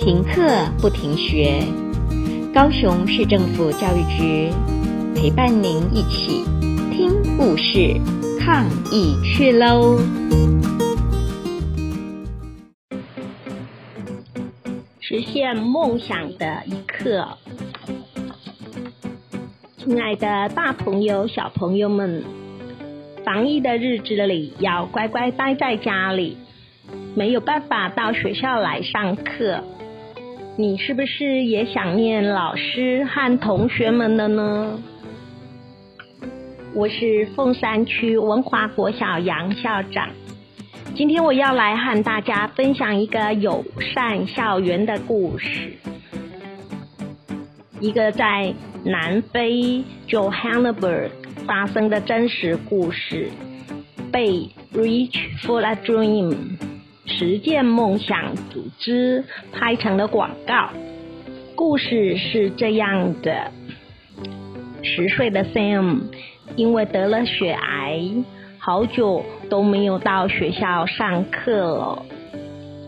停课不停学，高雄市政府教育局陪伴您一起听故事、抗疫去喽！实现梦想的一刻，亲爱的大朋友、小朋友们，防疫的日子里要乖乖待在家里，没有办法到学校来上课。你是不是也想念老师和同学们了呢？我是凤山区文华国小杨校长，今天我要来和大家分享一个友善校园的故事，一个在南非 Johannesburg 发生的真实故事，被 Reach for a Dream。实践梦想组织拍成了广告。故事是这样的：十岁的 Sam 因为得了血癌，好久都没有到学校上课了。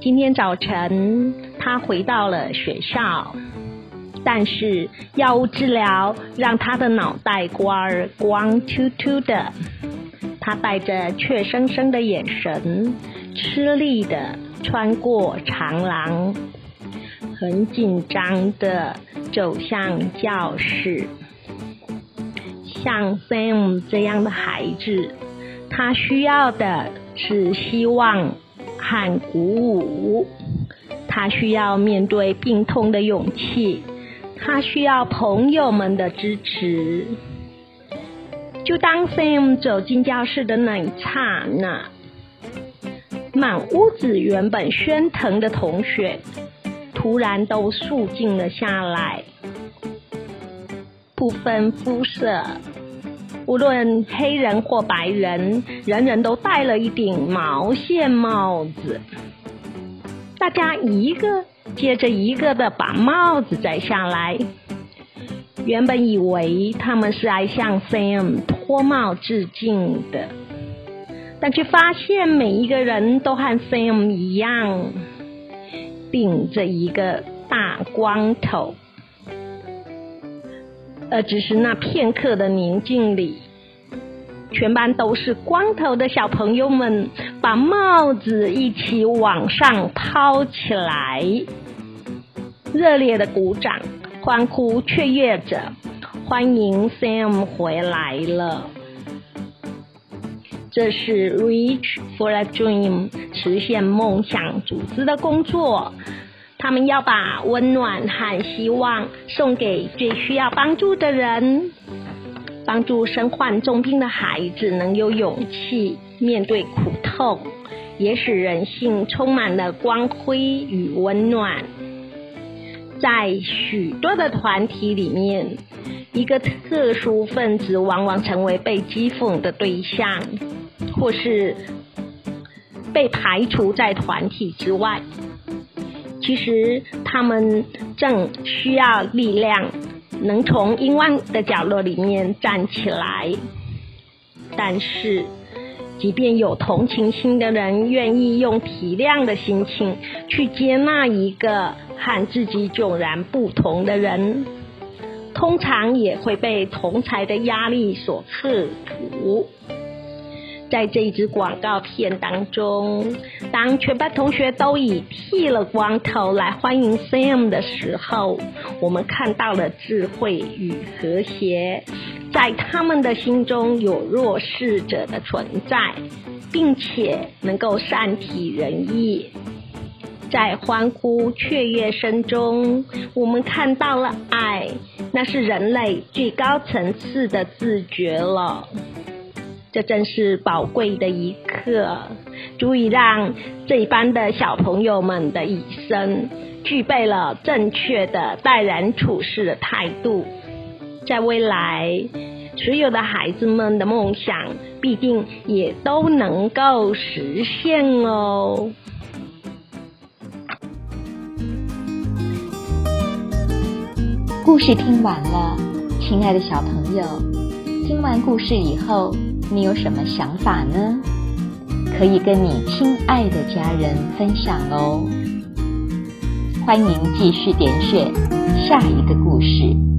今天早晨，他回到了学校，但是药物治疗让他的脑袋瓜儿光秃秃的。他带着怯生生的眼神。吃力的穿过长廊，很紧张的走向教室。像 Sam 这样的孩子，他需要的是希望和鼓舞，他需要面对病痛的勇气，他需要朋友们的支持。就当 Sam 走进教室的那一刹那。满屋子原本喧腾的同学，突然都肃静了下来。不分肤色，无论黑人或白人，人人都戴了一顶毛线帽子。大家一个接着一个的把帽子摘下来。原本以为他们是来向 Sam 脱帽致敬的。但却发现每一个人都和 Sam 一样，顶着一个大光头，而只是那片刻的宁静里，全班都是光头的小朋友们把帽子一起往上抛起来，热烈的鼓掌、欢呼、雀跃着，欢迎 Sam 回来了。这是 Reach for a Dream 实现梦想组织的工作，他们要把温暖和希望送给最需要帮助的人，帮助身患重病的孩子能有勇气面对苦痛，也使人性充满了光辉与温暖。在许多的团体里面，一个特殊分子往往成为被讥讽的对象。或是被排除在团体之外，其实他们正需要力量，能从阴暗的角落里面站起来。但是，即便有同情心的人愿意用体谅的心情去接纳一个和自己迥然不同的人，通常也会被同才的压力所刺服。在这一支广告片当中，当全班同学都以剃了光头来欢迎 Sam 的时候，我们看到了智慧与和谐，在他们的心中有弱势者的存在，并且能够善体人意。在欢呼雀跃声中，我们看到了爱，那是人类最高层次的自觉了。这真是宝贵的一刻，足以让这一班的小朋友们的一生具备了正确的待人处事的态度。在未来，所有的孩子们的梦想必定也都能够实现哦。故事听完了，亲爱的小朋友，听完故事以后。你有什么想法呢？可以跟你亲爱的家人分享哦。欢迎继续点选下一个故事。